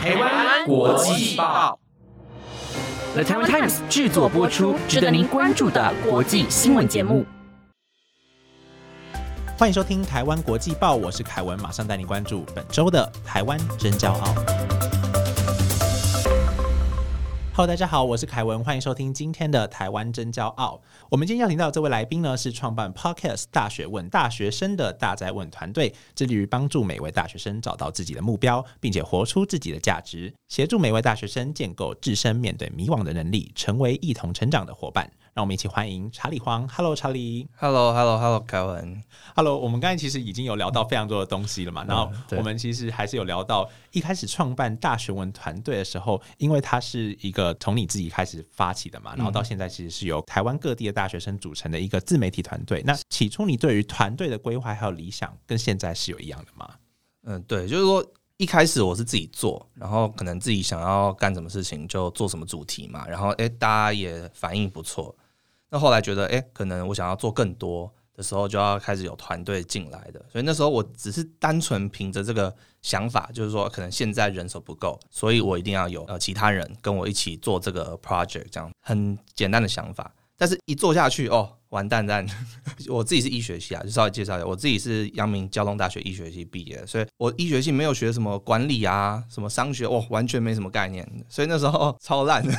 台湾国际报，The Taiwan Times 制作播出，值得您关注的国际新闻节目。欢迎收听《台湾国际报》，我是凯文，马上带您关注本周的台湾真骄傲。Hello，大家好，我是凯文，欢迎收听今天的台湾真骄傲。我们今天要请到这位来宾呢，是创办 Podcast 大学问大学生的大在问团队，致力于帮助每位大学生找到自己的目标，并且活出自己的价值，协助每位大学生建构自身面对迷惘的能力，成为一同成长的伙伴。让我们一起欢迎查理黄。Hello，查理。Hello，Hello，Hello，凯文。Hello，我们刚才其实已经有聊到非常多的东西了嘛。然后我们其实还是有聊到一开始创办大学文团队的时候，因为它是一个从你自己开始发起的嘛，然后到现在其实是由台湾各地的大学生组成的一个自媒体团队。那起初你对于团队的规划还有理想，跟现在是有一样的吗？嗯，对，就是说一开始我是自己做，然后可能自己想要干什么事情就做什么主题嘛，然后哎，大家也反应不错。那后来觉得，哎，可能我想要做更多的时候，就要开始有团队进来的。所以那时候我只是单纯凭着这个想法，就是说，可能现在人手不够，所以我一定要有呃其他人跟我一起做这个 project，这样很简单的想法。但是一做下去，哦。完蛋蛋！我自己是医学系啊，就稍微介绍一下，我自己是阳明交通大学医学系毕业，所以我医学系没有学什么管理啊，什么商学，哇，完全没什么概念，所以那时候超烂的，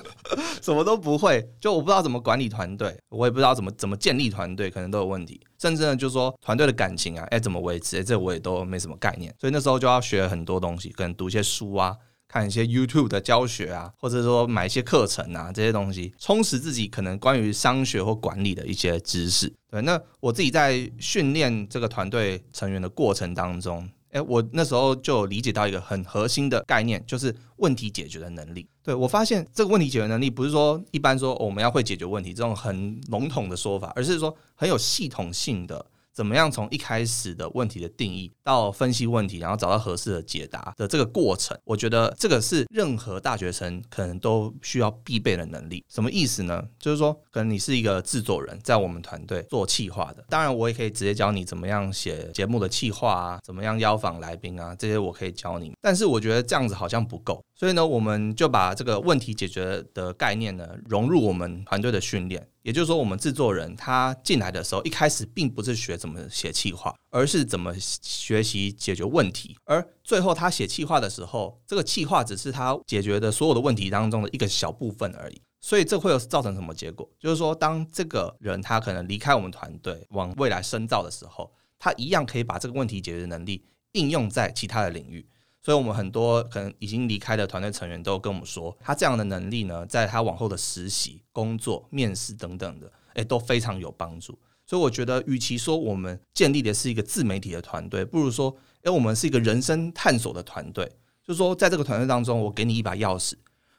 什么都不会，就我不知道怎么管理团队，我也不知道怎么怎么建立团队，可能都有问题，甚至呢，就是说团队的感情啊，哎，怎么维持，哎，这我也都没什么概念，所以那时候就要学很多东西，可能读一些书啊。看一些 YouTube 的教学啊，或者说买一些课程啊，这些东西充实自己可能关于商学或管理的一些知识。对，那我自己在训练这个团队成员的过程当中，哎，我那时候就理解到一个很核心的概念，就是问题解决的能力。对我发现这个问题解决能力不是说一般说我们要会解决问题这种很笼统的说法，而是说很有系统性的。怎么样从一开始的问题的定义到分析问题，然后找到合适的解答的这个过程，我觉得这个是任何大学生可能都需要必备的能力。什么意思呢？就是说，可能你是一个制作人，在我们团队做企划的，当然我也可以直接教你怎么样写节目的企划啊，怎么样邀访来宾啊，这些我可以教你。但是我觉得这样子好像不够，所以呢，我们就把这个问题解决的概念呢融入我们团队的训练。也就是说，我们制作人他进来的时候，一开始并不是学怎么写企划，而是怎么学习解决问题。而最后他写企划的时候，这个企划只是他解决的所有的问题当中的一个小部分而已。所以这会有造成什么结果？就是说，当这个人他可能离开我们团队，往未来深造的时候，他一样可以把这个问题解决能力应用在其他的领域。所以，我们很多可能已经离开的团队成员都跟我们说，他这样的能力呢，在他往后的实习、工作、面试等等的，诶，都非常有帮助。所以，我觉得，与其说我们建立的是一个自媒体的团队，不如说，诶，我们是一个人生探索的团队。就是说，在这个团队当中，我给你一把钥匙，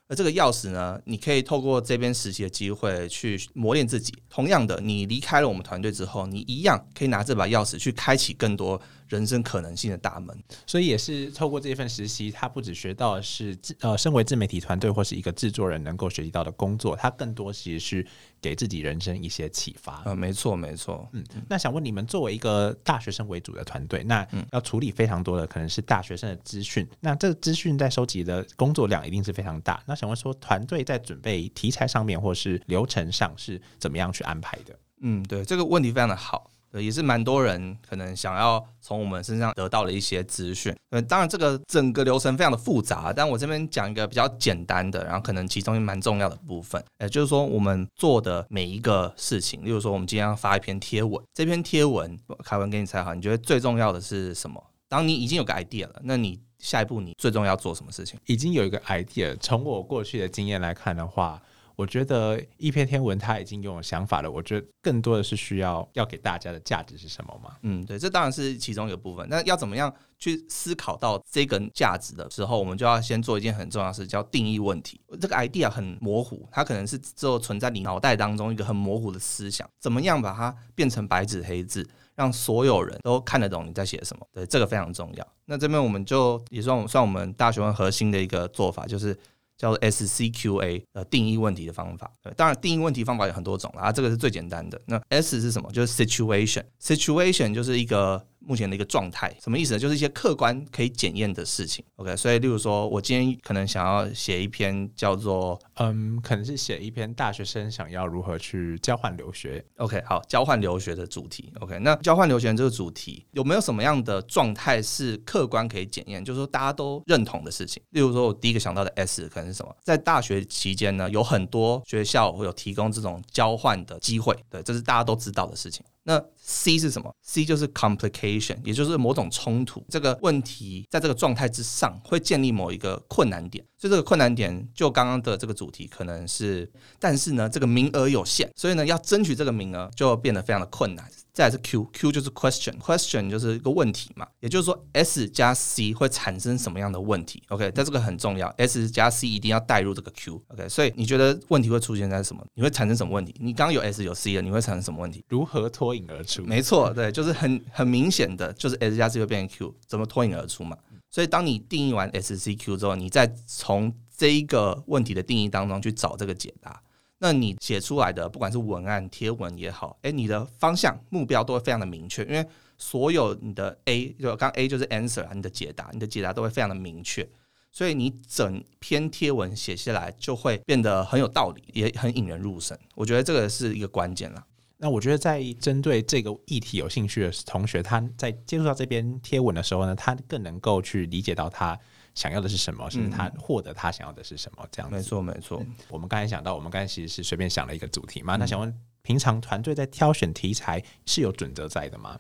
而这个钥匙呢，你可以透过这边实习的机会去磨练自己。同样的，你离开了我们团队之后，你一样可以拿这把钥匙去开启更多。人生可能性的大门，所以也是透过这一份实习，他不只学到的是自呃，身为自媒体团队或是一个制作人能够学习到的工作，他更多其实是给自己人生一些启发。呃，没错，没错。嗯，那想问你们，作为一个大学生为主的团队，那要处理非常多的可能是大学生的资讯，那这个资讯在收集的工作量一定是非常大。那想问说，团队在准备题材上面或是流程上是怎么样去安排的？嗯，对，这个问题非常的好。对，也是蛮多人可能想要从我们身上得到的一些资讯。呃，当然这个整个流程非常的复杂，但我这边讲一个比较简单的，然后可能其中蛮重要的部分，也就是说我们做的每一个事情，例如说我们今天要发一篇贴文，这篇贴文凯文给你猜好，你觉得最重要的是什么？当你已经有个 idea 了，那你下一步你最重要做什么事情？已经有一个 idea，从我过去的经验来看的话。我觉得一篇天文它已经有想法了。我觉得更多的是需要要给大家的价值是什么嘛？嗯，对，这当然是其中一个部分。那要怎么样去思考到这个价值的时候，我们就要先做一件很重要的事，叫定义问题。这个 idea 很模糊，它可能是只有存在你脑袋当中一个很模糊的思想。怎么样把它变成白纸黑字，让所有人都看得懂你在写什么？对，这个非常重要。那这边我们就也算算我们大学问核心的一个做法，就是。叫做 SCQA 呃定义问题的方法，当然定义问题方法有很多种啊，这个是最简单的。那 S 是什么？就是 situation，situation 就是一个目前的一个状态，什么意思呢？就是一些客观可以检验的事情。OK，所以例如说，我今天可能想要写一篇叫做嗯，可能是写一篇大学生想要如何去交换留学。OK 好交换留学的主题。OK，那交换留学这个主题有没有什么样的状态是客观可以检验，就是说大家都认同的事情？例如说，我第一个想到的 S 可能是什么？在大学期间呢，有很多学校会有提供这种交换的机会，对，这是大家都知道的事情。那 C 是什么？C 就是 complication，也就是某种冲突。这个问题在这个状态之上会建立某一个困难点，所以这个困难点就刚刚的这个主题可能是，但是呢，这个名额有限，所以呢，要争取这个名额就变得非常的困难。再来是 Q，Q 就是 question，question 就是一个问题嘛，也就是说 S 加 C 会产生什么样的问题？OK，但这个很重要，S 加 C 一定要带入这个 Q。OK，所以你觉得问题会出现在什么？你会产生什么问题？你刚刚有 S 有 C 了，你会产生什么问题？如何脱颖而出？没错，对，就是很很明显的，就是 S 加 C 会变成 Q，怎么脱颖而出嘛？所以当你定义完 S、C、Q 之后，你再从这一个问题的定义当中去找这个解答，那你写出来的不管是文案、贴文也好，诶，你的方向、目标都会非常的明确，因为所有你的 A 就刚 A 就是 answer 啊，你的解答，你的解答都会非常的明确。所以你整篇贴文写下来就会变得很有道理，也很引人入胜。我觉得这个是一个关键啦。那我觉得，在针对这个议题有兴趣的同学，他在接触到这篇贴文的时候呢，他更能够去理解到他想要的是什么，甚至他获得他想要的是什么。这样子，没错，没错。我们刚才想到，我们刚才其实是随便想了一个主题嘛。嗯那想问，平常团队在挑选题材是有准则在的吗？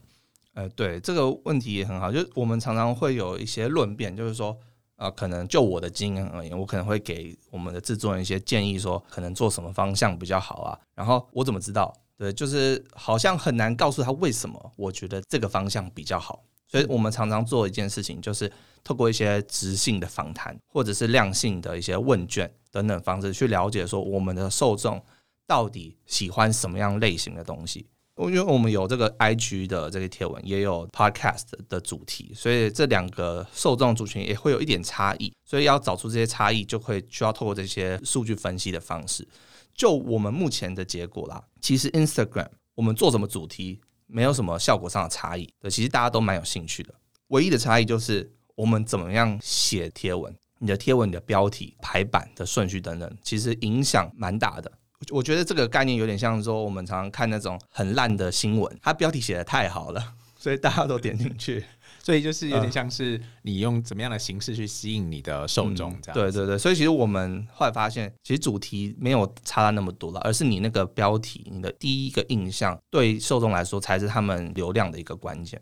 呃，对这个问题也很好，就是我们常常会有一些论辩，就是说，呃，可能就我的经验而言，我可能会给我们的制作人一些建议，说可能做什么方向比较好啊。然后我怎么知道？对，就是好像很难告诉他为什么我觉得这个方向比较好。所以我们常常做一件事情，就是透过一些直性的访谈，或者是量性的一些问卷等等方式，去了解说我们的受众到底喜欢什么样类型的东西。因为我们有这个 IG 的这个贴文，也有 Podcast 的主题，所以这两个受众族群也会有一点差异。所以要找出这些差异，就会需要透过这些数据分析的方式。就我们目前的结果啦，其实 Instagram 我们做什么主题没有什么效果上的差异，对，其实大家都蛮有兴趣的。唯一的差异就是我们怎么样写贴文，你的贴文、你的标题、排版的顺序等等，其实影响蛮大的。我觉得这个概念有点像说，我们常常看那种很烂的新闻，它标题写的太好了，所以大家都点进去。所以就是有点像是你用怎么样的形式去吸引你的受众，这样、嗯对对对，所以其实我们后来发现，其实主题没有差那么多了，而是你那个标题，你的第一个印象对受众来说才是他们流量的一个关键。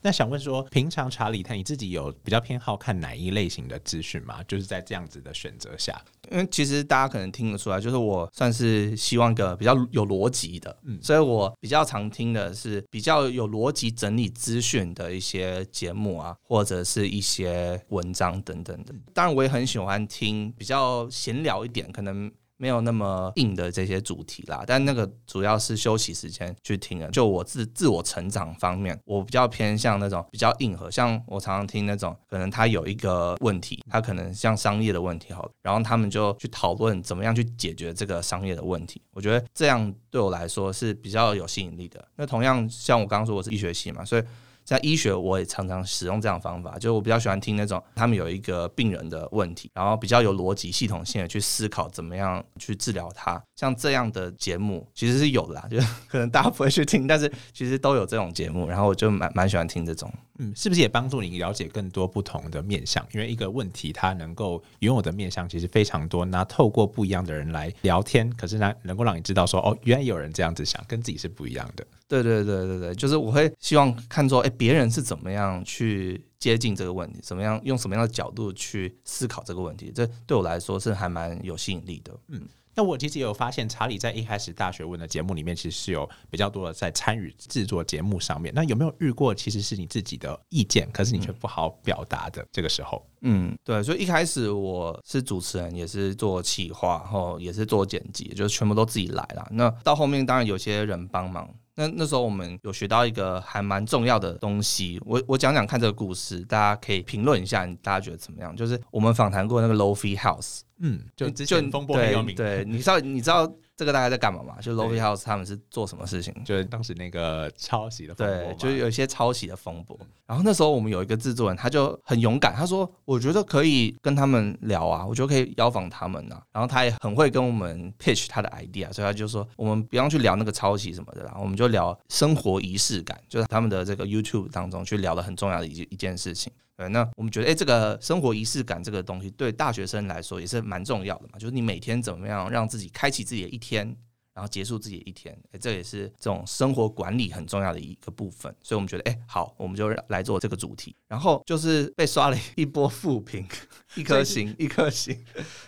那想问说，平常查理他你自己有比较偏好看哪一类型的资讯吗？就是在这样子的选择下，因为其实大家可能听得出来，就是我算是希望一个比较有逻辑的，嗯，所以我比较常听的是比较有逻辑整理资讯的一些节目啊，或者是一些文章等等的。当然，我也很喜欢听比较闲聊一点，可能。没有那么硬的这些主题啦，但那个主要是休息时间去听的。就我自自我成长方面，我比较偏向那种比较硬核，像我常常听那种，可能他有一个问题，他可能像商业的问题好，然后他们就去讨论怎么样去解决这个商业的问题。我觉得这样对我来说是比较有吸引力的。那同样像我刚刚说我是医学系嘛，所以。在医学，我也常常使用这样方法，就我比较喜欢听那种他们有一个病人的问题，然后比较有逻辑、系统性的去思考怎么样去治疗他。像这样的节目其实是有的啦，就 可能大家不会去听，但是其实都有这种节目，然后我就蛮蛮喜欢听这种。嗯，是不是也帮助你了解更多不同的面相？因为一个问题它能够拥有的面相其实非常多，那透过不一样的人来聊天，可是呢，能够让你知道说，哦，原来有人这样子想，跟自己是不一样的。对对对对对，就是我会希望看说，哎，别人是怎么样去接近这个问题，怎么样用什么样的角度去思考这个问题，这对我来说是还蛮有吸引力的。嗯。那我其实也有发现，查理在一开始大学问的节目里面，其实是有比较多的在参与制作节目上面。那有没有遇过，其实是你自己的意见，可是你却不好表达的这个时候？嗯，对，所以一开始我是主持人，也是做企划，然后也是做剪辑，就是全部都自己来了。那到后面当然有些人帮忙。那那时候我们有学到一个还蛮重要的东西，我我讲讲看这个故事，大家可以评论一下，大家觉得怎么样？就是我们访谈过那个 Lofi House，嗯，就之前风波很有名。对，你知道你知道这个大概在干嘛嘛？就 Lofi House 他们是做什么事情？就是当时那个抄袭的风波对，就是有一些抄袭的风波。然后那时候我们有一个制作人，他就很勇敢，他说：“我觉得可以跟他们聊啊，我觉得可以邀访他们啊。”然后他也很会跟我们 pitch 他的 idea，所以他就说：“我们不要去聊那个抄袭什么的啦，我们就聊生活仪式感，就是他们的这个 YouTube 当中去聊的很重要的一一件事情。”对，那我们觉得，哎、这个生活仪式感这个东西，对大学生来说也是蛮重要的嘛。就是你每天怎么样让自己开启自己的一天，然后结束自己的一天，哎、这也是这种生活管理很重要的一个部分。所以我们觉得，哎、好，我们就来做这个主题。然后就是被刷了一波负评，一颗星，一颗星。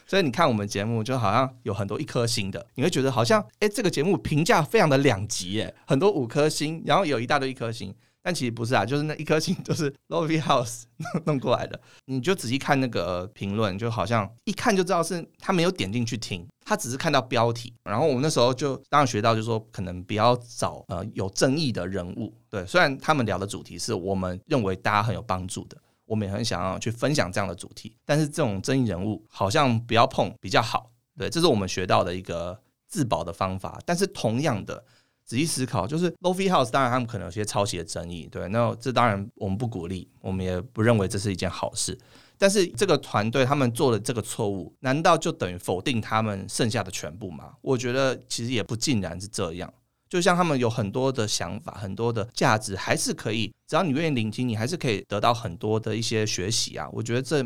所以你看我们节目，就好像有很多一颗星的，你会觉得好像，哎、这个节目评价非常的两极，哎，很多五颗星，然后有一大堆一颗星。但其实不是啊，就是那一颗星 都是 Lofi House 弄过来的。你就仔细看那个评论，就好像一看就知道是他没有点进去听，他只是看到标题。然后我们那时候就当然学到，就是说可能不要找呃有争议的人物。对，虽然他们聊的主题是我们认为大家很有帮助的，我们也很想要去分享这样的主题，但是这种争议人物好像不要碰比较好。对，这是我们学到的一个自保的方法。但是同样的。仔细思考，就是 Lofi House，当然他们可能有些抄袭的争议，对，那这当然我们不鼓励，我们也不认为这是一件好事。但是这个团队他们做的这个错误，难道就等于否定他们剩下的全部吗？我觉得其实也不尽然是这样。就像他们有很多的想法，很多的价值，还是可以，只要你愿意聆听，你还是可以得到很多的一些学习啊。我觉得这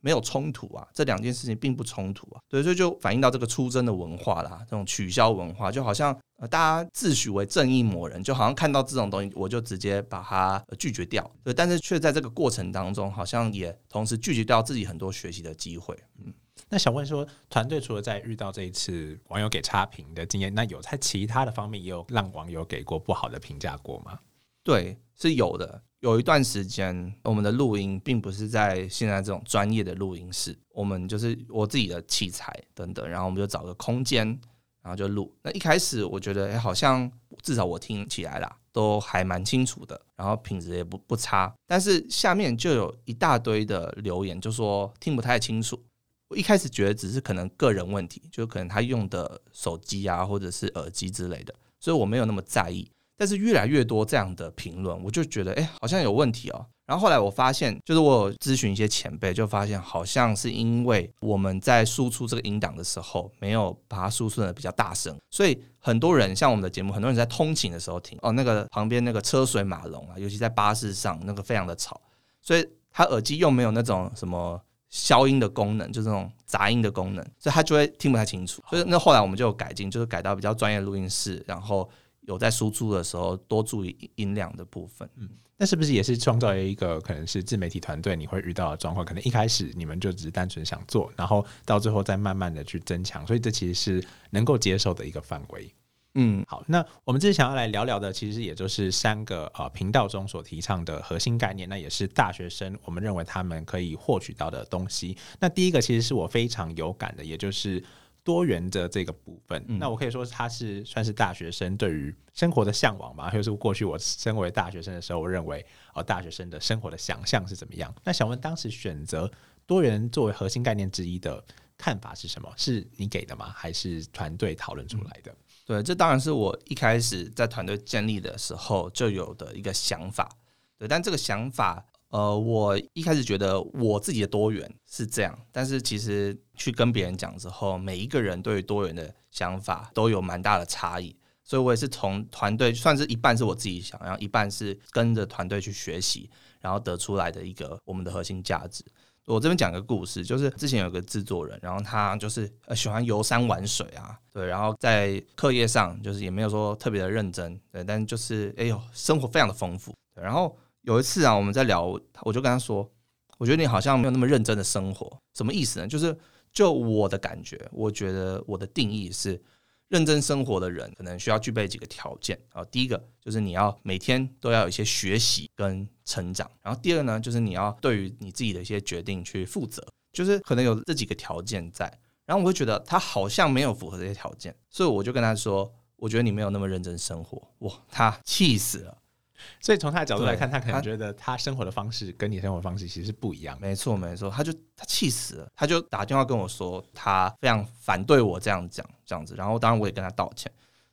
没有冲突啊，这两件事情并不冲突啊。对，所以就反映到这个出征的文化啦，这种取消文化，就好像呃大家自诩为正义魔人，就好像看到这种东西，我就直接把它呃拒绝掉。对，但是却在这个过程当中，好像也同时拒绝掉自己很多学习的机会。那想问说，团队除了在遇到这一次网友给差评的经验，那有在其他的方面也有让网友给过不好的评价过吗？对，是有的。有一段时间，我们的录音并不是在现在这种专业的录音室，我们就是我自己的器材等等，然后我们就找个空间，然后就录。那一开始我觉得，哎，好像至少我听起来啦，都还蛮清楚的，然后品质也不不差。但是下面就有一大堆的留言，就说听不太清楚。我一开始觉得只是可能个人问题，就可能他用的手机啊，或者是耳机之类的，所以我没有那么在意。但是越来越多这样的评论，我就觉得哎、诶好像有问题哦。然后后来我发现，就是我有咨询一些前辈，就发现好像是因为我们在输出这个音档的时候，没有把它输出的比较大声，所以很多人像我们的节目，很多人在通勤的时候听哦，那个旁边那个车水马龙啊，尤其在巴士上，那个非常的吵，所以他耳机又没有那种什么。消音的功能，就这种杂音的功能，所以他就会听不太清楚。所以那后来我们就有改进，就是改到比较专业录音室，然后有在输出的时候多注意音量的部分。嗯那是不是也是创造一个可能是自媒体团队你会遇到的状况？可能一开始你们就只是单纯想做，然后到最后再慢慢的去增强，所以这其实是能够接受的一个范围。嗯，好，那我们这次想要来聊聊的，其实也就是三个呃频道中所提倡的核心概念，那也是大学生我们认为他们可以获取到的东西。那第一个其实是我非常有感的，也就是多元的这个部分。嗯那我可以说它是算是大学生对于生活的向往吧，就是过去我身为大学生的时候，我认为哦、呃大学生的生活的想象是怎么样。那想问当时选择多元作为核心概念之一的看法是什么？是你给的吗？还是团队讨论出来的？对，这当然是我一开始在团队建立的时候就有的一个想法。对，但这个想法，呃，我一开始觉得我自己的多元是这样，但是其实去跟别人讲之后，每一个人对于多元的想法都有蛮大的差异。所以我也是从团队算是一半是我自己想，然后一半是跟着团队去学习，然后得出来的一个我们的核心价值。我这边讲个故事，就是之前有个制作人，然后他就是呃喜欢游山玩水啊，对，然后在课业上就是也没有说特别的认真，对，但就是哎呦生活非常的丰富。然后有一次啊，我们在聊，我就跟他说，我觉得你好像没有那么认真的生活，什么意思呢？就是就我的感觉，我觉得我的定义是。认真生活的人可能需要具备几个条件啊。第一个就是你要每天都要有一些学习跟成长，然后第二呢，就是你要对于你自己的一些决定去负责，就是可能有这几个条件在。然后我会觉得他好像没有符合这些条件，所以我就跟他说，我觉得你没有那么认真生活。哇，他气死了。所以从他的角度来看，他可能觉得他生活的方式跟你生活方式其实是不一样的。没错没错，他就他气死了，他就打电话跟我说，他非常反对我这样讲这样子，然后当然我也跟他道歉。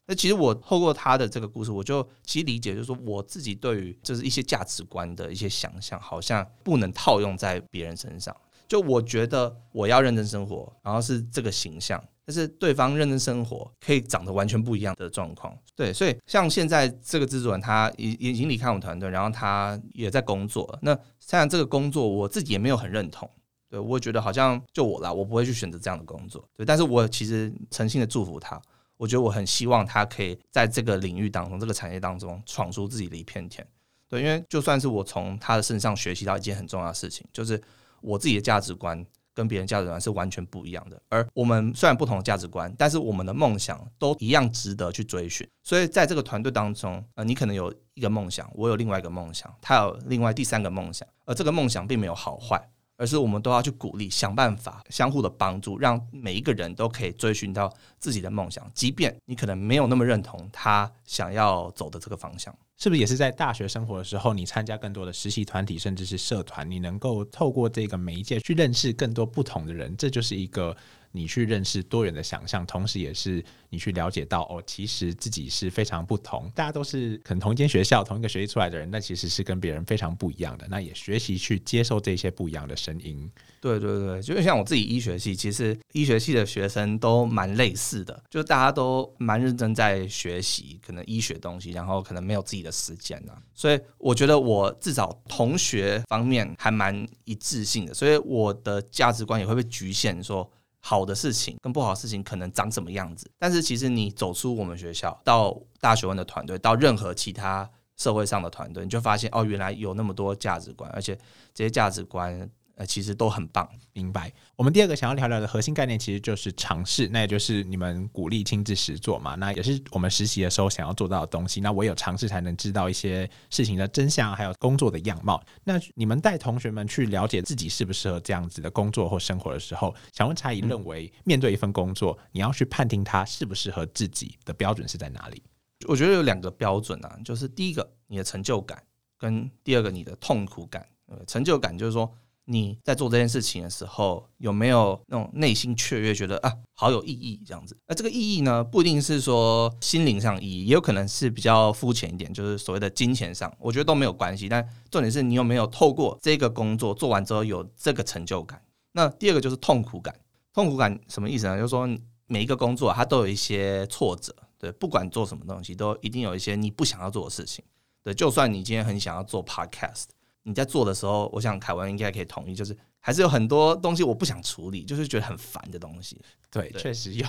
那其实我透过他的这个故事，我就其实理解，就是说我自己对于就是一些价值观的一些想象，好像不能套用在别人身上。就我觉得我要认真生活，然后是这个形象，但是对方认真生活可以长得完全不一样的状况。对，所以像现在这个制作人，他已已经离开我们团队，然后他也在工作。那虽然这个工作我自己也没有很认同，对我觉得好像就我啦，我不会去选择这样的工作。对，但是我其实诚心的祝福他，我觉得我很希望他可以在这个领域当中、这个产业当中闯出自己的一片天。对，因为就算是我从他的身上学习到一件很重要的事情，就是我自己的价值观跟别人价值观是完全不一样的。而我们虽然不同的价值观，但是我们的梦想都一样值得去追寻。所以在这个团队当中，呃，你可能有一个梦想，我有另外一个梦想，他有另外第三个梦想，而这个梦想并没有好坏。而是我们都要去鼓励，想办法相互的帮助，让每一个人都可以追寻到自己的梦想，即便你可能没有那么认同他想要走的这个方向。是不是也是在大学生活的时候，你参加更多的实习团体，甚至是社团，你能够透过这个媒介去认识更多不同的人，这就是一个你去认识多元的想象，同时也是你去了解到哦，其实自己是非常不同，大家都是可能同一间学校、同一个学习出来的人，那其实是跟别人非常不一样的。那也学习去接受这些不一样的声音。对对对，就像我自己医学系，其实医学系的学生都蛮类似的，就大家都蛮认真在学习，可能医学东西，然后可能没有自己的时间啊。所以我觉得我至少同学方面还蛮一致性的，所以我的价值观也会被局限说。好的事情跟不好的事情可能长什么样子，但是其实你走出我们学校，到大学问的团队，到任何其他社会上的团队，你就发现哦，原来有那么多价值观，而且这些价值观呃其实都很棒。明白。我们第二个想要聊聊的核心概念其实就是尝试，那也就是你们鼓励亲自实做嘛，那也是我们实习的时候想要做到的东西。那唯有尝试才能知道一些事情的真相，还有工作的样貌。那你们带同学们去了解自己适不适合这样子的工作或生活的时候，想问查理，认为面对一份工作，你要去判定它适不适合自己的标准是在哪里？我觉得有两个标准啊，就是第一个你的成就感，跟第二个你的痛苦感。呃，成就感就是说你在做这件事情的时候有没有那种内心雀跃，觉得啊好有意义这样子。那这个意义呢，不一定是说心灵上意义，也有可能是比较肤浅一点，就是所谓的金钱上，我觉得都没有关系。但重点是你有没有透过这个工作做完之后有这个成就感。那第二个就是痛苦感，痛苦感什么意思呢？就是说每一个工作它都有一些挫折，对，不管做什么东西，都一定有一些你不想要做的事情。对，就算你今天很想要做 podcast。你在做的时候，我想凯文应该可以同意，就是还是有很多东西我不想处理，就是觉得很烦的东西。对，确实有。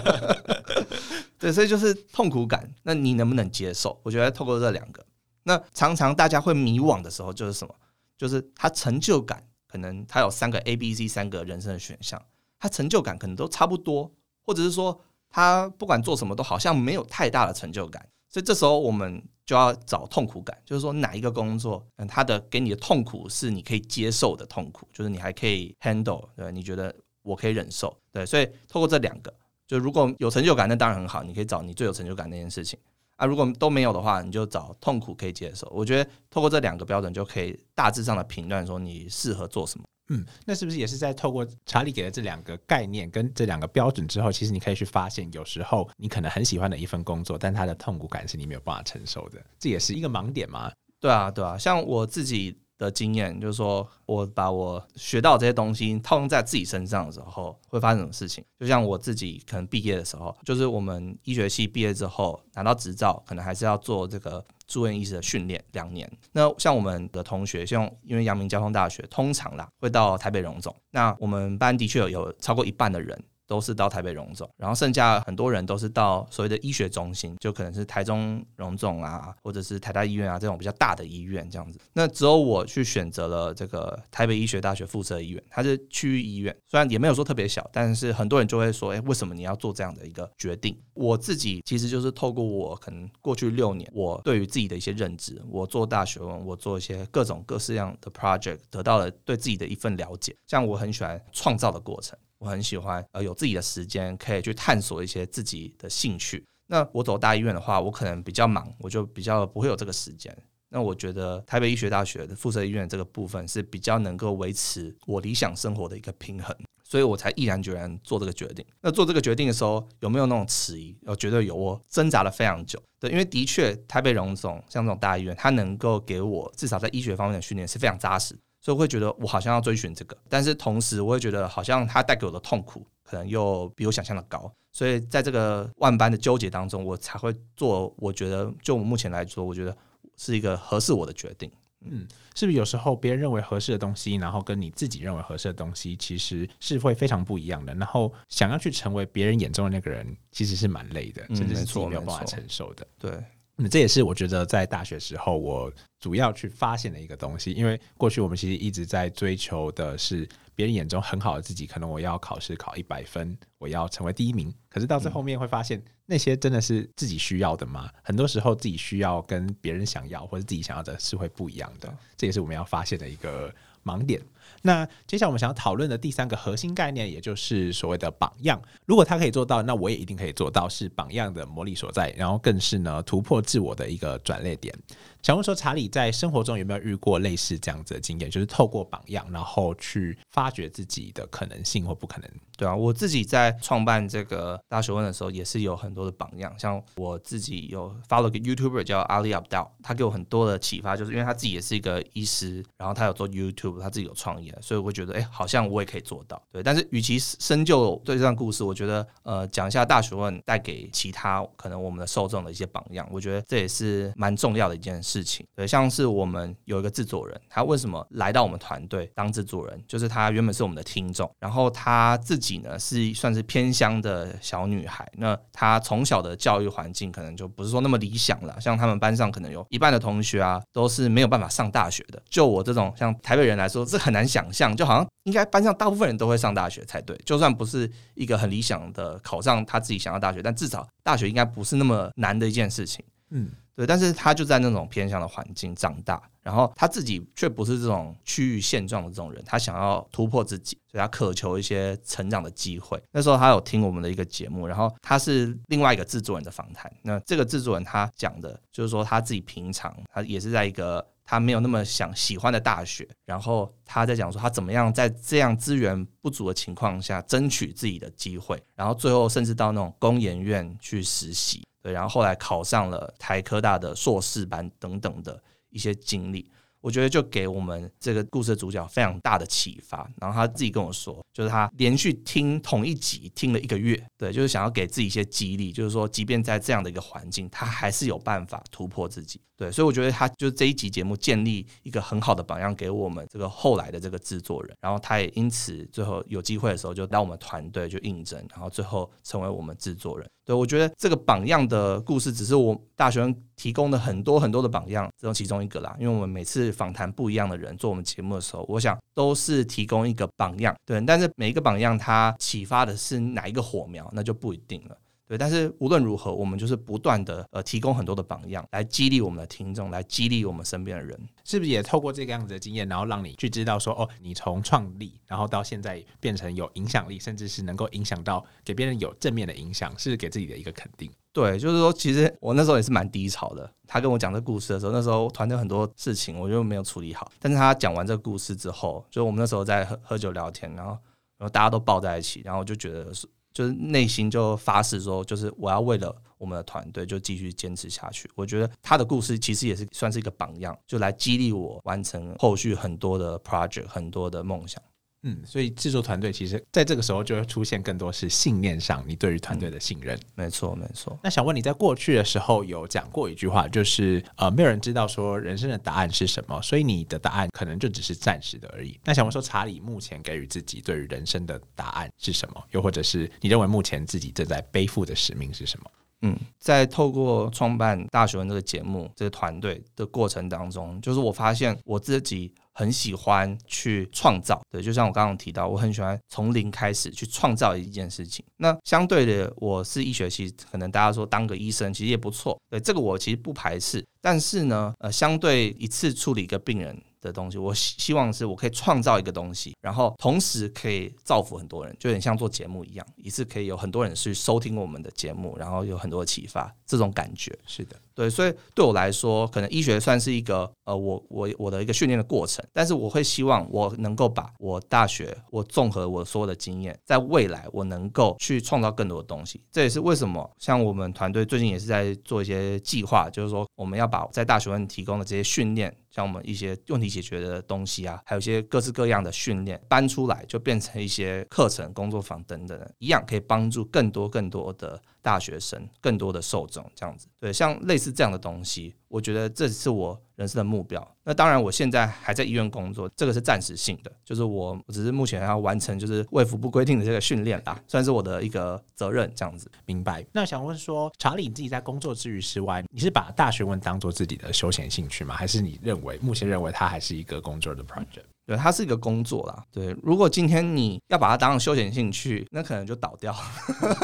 对，所以就是痛苦感，那你能不能接受？我觉得透过这两个，那常常大家会迷惘的时候，就是什么？就是他成就感，可能他有三个 A、B、C 三个人生的选项，他成就感可能都差不多，或者是说他不管做什么都好像没有太大的成就感，所以这时候我们就要找痛苦感，就是说哪一个工作，嗯，他的给你的痛苦是你可以接受的痛苦，就是你还可以 handle，对，你觉得我可以忍受，对，所以透过这两个，就如果有成就感，那当然很好，你可以找你最有成就感那件事情啊。如果都没有的话，你就找痛苦可以接受。我觉得透过这两个标准，就可以大致上的评断说你适合做什么。嗯，那是不是也是在透过查理给的这两个概念跟这两个标准之后，其实你可以去发现，有时候你可能很喜欢的一份工作，但它的痛苦感是你没有办法承受的，这也是一个盲点嘛。对啊，对啊，像我自己的经验，就是说我把我学到这些东西套用在自己身上的时候，会发生什么事情？就像我自己可能毕业的时候，就是我们医学系毕业之后拿到执照，可能还是要做这个住院医师的训练两年。那像我们的同学，像因为阳明交通大学通常啦会到台北荣总，那我们班的确有超过一半的人。都是到台北荣总，然后剩下很多人都是到所谓的医学中心，就可能是台中荣总啊，或者是台大医院啊这种比较大的医院这样子。那只有我去选择了这个台北医学大学附设医院，它是区域医院，虽然也没有说特别小，但是很多人就会说，哎，为什么你要做这样的一个决定？我自己其实就是透过我可能过去六年，我对于自己的一些认知，我做大学问，我做一些各种各式样的 project，得到了对自己的一份了解。像我很喜欢创造的过程。我很喜欢呃有自己的时间，可以去探索一些自己的兴趣。那我走大医院的话，我可能比较忙，我就比较不会有这个时间。那我觉得台北医学大学的附设医院这个部分是比较能够维持我理想生活的一个平衡，所以我才毅然决然做这个决定。那做这个决定的时候，有没有那种迟疑？我绝对有，我挣扎了非常久。对，因为的确台北荣总像这种大医院，它能够给我至少在医学方面的训练是非常扎实，所以我会觉得我好像要追寻这个。但是同时，我会觉得好像它带给我的痛苦可能又比我想象的高，所以在这个万般的纠结当中，我才会做。我觉得就目前来说，我觉得。是一个合适我的决定，嗯，是不是有时候别人认为合适的东西，然后跟你自己认为合适的东西，其实是会非常不一样的。然后想要去成为别人眼中的那个人，其实是蛮累的，甚至是自己没有办法承受的。对，那这也是我觉得在大学时候我主要去发现的一个东西，因为过去我们其实一直在追求的是。别人眼中很好的自己，可能我要考试考一百分，我要成为第一名。可是到最后面会发现，那些真的是自己需要的吗？很多时候自己需要跟别人想要或者自己想要的是会不一样的。这也是我们要发现的一个盲点。那接下来我们想要讨论的第三个核心概念，也就是所谓的榜样。如果他可以做到，那我也一定可以做到，是榜样的魔力所在，然后更是呢突破自我的一个转捩点。想问说，查理在生活中有没有遇过类似这样子的经验，就是透过榜样，然后去发掘自己的可能性或不可能？对啊，我自己在创办这个大学问的时候，也是有很多的榜样。像我自己有 follow 个 YouTuber 叫 Ali Abdal，他给我很多的启发，就是因为他自己也是一个医师，然后他有做 YouTube，他自己有创业，所以我觉得，哎，好像我也可以做到。对，但是与其深究对这段故事，我觉得，呃，讲一下大学问带给其他可能我们的受众的一些榜样，我觉得这也是蛮重要的一件事。事情对，像是我们有一个制作人，他为什么来到我们团队当制作人？就是他原本是我们的听众，然后他自己呢是算是偏乡的小女孩，那她从小的教育环境可能就不是说那么理想了。像他们班上可能有一半的同学啊都是没有办法上大学的。就我这种像台北人来说，这很难想象，就好像应该班上大部分人都会上大学才对。就算不是一个很理想的考上他自己想要大学，但至少大学应该不是那么难的一件事情。嗯。对，但是他就在那种偏向的环境长大，然后他自己却不是这种区域现状的这种人，他想要突破自己，所以他渴求一些成长的机会。那时候他有听我们的一个节目，然后他是另外一个制作人的访谈。那这个制作人他讲的就是说他自己平常他也是在一个他没有那么想喜欢的大学，然后他在讲说他怎么样在这样资源不足的情况下争取自己的机会，然后最后甚至到那种工研院去实习。对，然后后来考上了台科大的硕士班等等的一些经历。我觉得就给我们这个故事的主角非常大的启发。然后他自己跟我说，就是他连续听同一集听了一个月，对，就是想要给自己一些激励，就是说，即便在这样的一个环境，他还是有办法突破自己。对，所以我觉得他就这一集节目建立一个很好的榜样给我们这个后来的这个制作人。然后他也因此最后有机会的时候，就到我们团队就应征，然后最后成为我们制作人。对我觉得这个榜样的故事，只是我大学生提供的很多很多的榜样，这种其中一个啦。因为我们每次访谈不一样的人做我们节目的时候，我想都是提供一个榜样，对。但是每一个榜样，它启发的是哪一个火苗，那就不一定了。对，但是无论如何，我们就是不断的呃提供很多的榜样，来激励我们的听众，来激励我们身边的人，是不是也透过这个样子的经验，然后让你去知道说，哦，你从创立，然后到现在变成有影响力，甚至是能够影响到给别人有正面的影响，是给自己的一个肯定。对，就是说，其实我那时候也是蛮低潮的。他跟我讲这故事的时候，那时候团队很多事情我就没有处理好。但是他讲完这个故事之后，就我们那时候在喝喝酒聊天，然后然后大家都抱在一起，然后我就觉得是。就是内心就发誓说，就是我要为了我们的团队就继续坚持下去。我觉得他的故事其实也是算是一个榜样，就来激励我完成后续很多的 project，很多的梦想。嗯，所以制作团队其实在这个时候就会出现更多是信念上你对于团队的信任。没错，没错。那想问你在过去的时候有讲过一句话，就是呃，没有人知道说人生的答案是什么，所以你的答案可能就只是暂时的而已。那想问说，查理目前给予自己对于人生的答案是什么？又或者是你认为目前自己正在背负的使命是什么？嗯，在透过创办大学问这个节目这个团队的过程当中，就是我发现我自己。很喜欢去创造，对，就像我刚刚提到，我很喜欢从零开始去创造一件事情。那相对的，我是医学系，可能大家说当个医生其实也不错，对，这个我其实不排斥。但是呢，呃，相对一次处理一个病人。的东西，我希希望是我可以创造一个东西，然后同时可以造福很多人，就有点像做节目一样，一次可以有很多人去收听我们的节目，然后有很多启发，这种感觉。是的，对，所以对我来说，可能医学算是一个呃，我我我的一个训练的过程，但是我会希望我能够把我大学我综合我所有的经验，在未来我能够去创造更多的东西。这也是为什么像我们团队最近也是在做一些计划，就是说我们要把在大学问提供的这些训练。像我们一些问题解决的东西啊，还有一些各式各样的训练搬出来，就变成一些课程、工作坊等等，一样可以帮助更多更多的大学生、更多的受众这样子。对，像类似这样的东西，我觉得这是我人生的目标。那当然，我现在还在医院工作，这个是暂时性的，就是我只是目前要完成就是卫福部规定的这个训练啦，算是我的一个责任这样子。明白。那想问说，查理你自己在工作之余之外，你是把大学问当做自己的休闲兴趣吗？还是你认为目前认为它还是一个工作的 project？对，它是一个工作啦。对，如果今天你要把它当休闲兴趣，那可能就倒掉。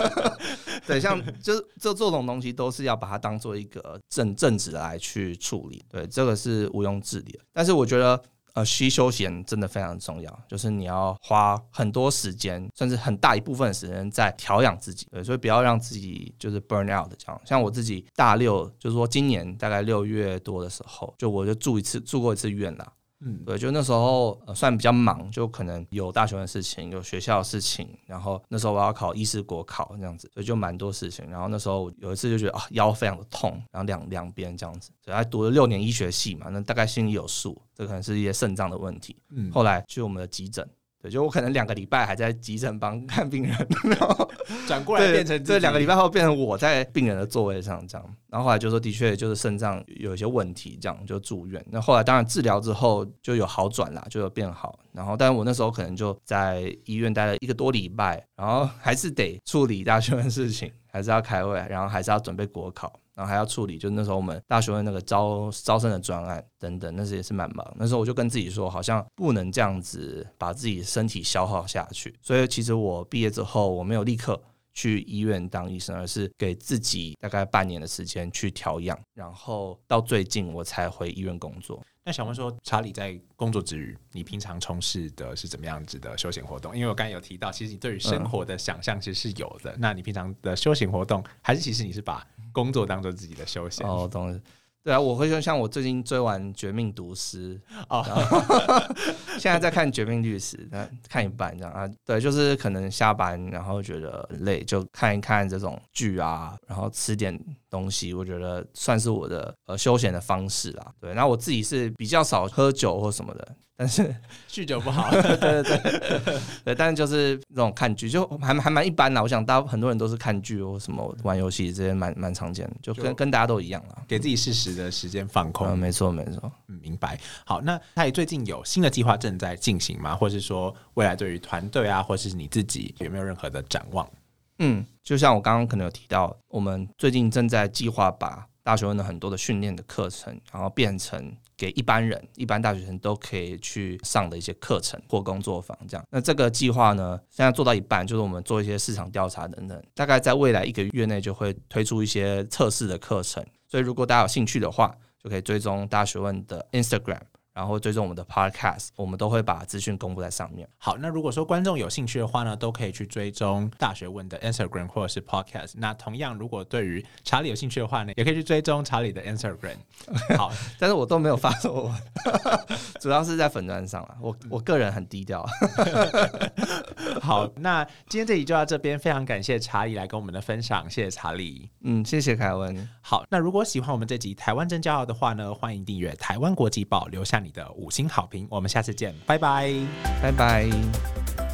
对，像就是这这种东西都是要把它当做一个正正职来去处理。对，这个是毋庸置疑的。但是我觉得，呃，需休闲真的非常重要，就是你要花很多时间，甚至很大一部分时间在调养自己。对，所以不要让自己就是 burn out 这样。像我自己大六，就是说今年大概六月多的时候，就我就住一次，住过一次院啦。嗯，对，就那时候算比较忙，就可能有大学的事情，有学校的事情，然后那时候我要考医师国考这样子，所以就蛮多事情。然后那时候有一次就觉得啊腰非常的痛，然后两两边这样子，所以还读了六年医学系嘛，那大概心里有数，这可能是一些肾脏的问题。嗯，后来去我们的急诊。就我可能两个礼拜还在急诊帮 看病人，然后 转过来变成这两个礼拜后变成我在病人的座位上这样，然后后来就说的确就是肾脏有一些问题，这样就住院。那后来当然治疗之后就有好转啦，就有变好。然后但是我那时候可能就在医院待了一个多礼拜，然后还是得处理大学的事情，还是要开会，然后还是要准备国考。然后还要处理，就那时候我们大学的那个招招生的专案等等，那时也是蛮忙。那时候我就跟自己说，好像不能这样子把自己身体消耗下去。所以其实我毕业之后，我没有立刻去医院当医生，而是给自己大概半年的时间去调养，然后到最近我才回医院工作。那想问说，查理在工作之余，你平常从事的是怎么样子的休闲活动？因为我刚才有提到，其实你对于生活的想象其实是有的。那你平常的休闲活动，还是其实你是把工作当做自己的休闲？哦，懂了。对啊，我会说，像我最近追完《绝命毒师》哦，现在在看《绝命律师》，那看一半这样啊。对，就是可能下班然后觉得累，就看一看这种剧啊，然后吃点东西，我觉得算是我的呃休闲的方式啦。对，那我自己是比较少喝酒或什么的。但是 酗酒不好，对对对 对，但是就是那种看剧，就还还蛮一般的。我想大很多人都是看剧或什么玩游戏这些，蛮蛮常见的，就跟跟大家都一样了，给自己适时的时间放空。嗯，没错没错，嗯，明白。好，那他也最近有新的计划正在进行吗？或者是说未来对于团队啊，或者是你自己有没有任何的展望？嗯，就像我刚刚可能有提到，我们最近正在计划把大学问的很多的训练的课程，然后变成。给一般人、一般大学生都可以去上的一些课程或工作坊，这样。那这个计划呢，现在做到一半，就是我们做一些市场调查等等，大概在未来一个月内就会推出一些测试的课程。所以，如果大家有兴趣的话，就可以追踪大学问的 Instagram。然后追踪我们的 Podcast，我们都会把资讯公布在上面。好，那如果说观众有兴趣的话呢，都可以去追踪大学问的 Instagram 或者是 Podcast。那同样，如果对于查理有兴趣的话呢，也可以去追踪查理的 Instagram。好，但是我都没有发作文，主要是在粉砖上了。我我个人很低调。好，那今天这集就到这边，非常感谢查理来跟我们的分享，谢谢查理。嗯，谢谢凯文。好，那如果喜欢我们这集台湾真骄傲的话呢，欢迎订阅台湾国际报，留下。你的五星好评，我们下次见，拜拜，拜拜。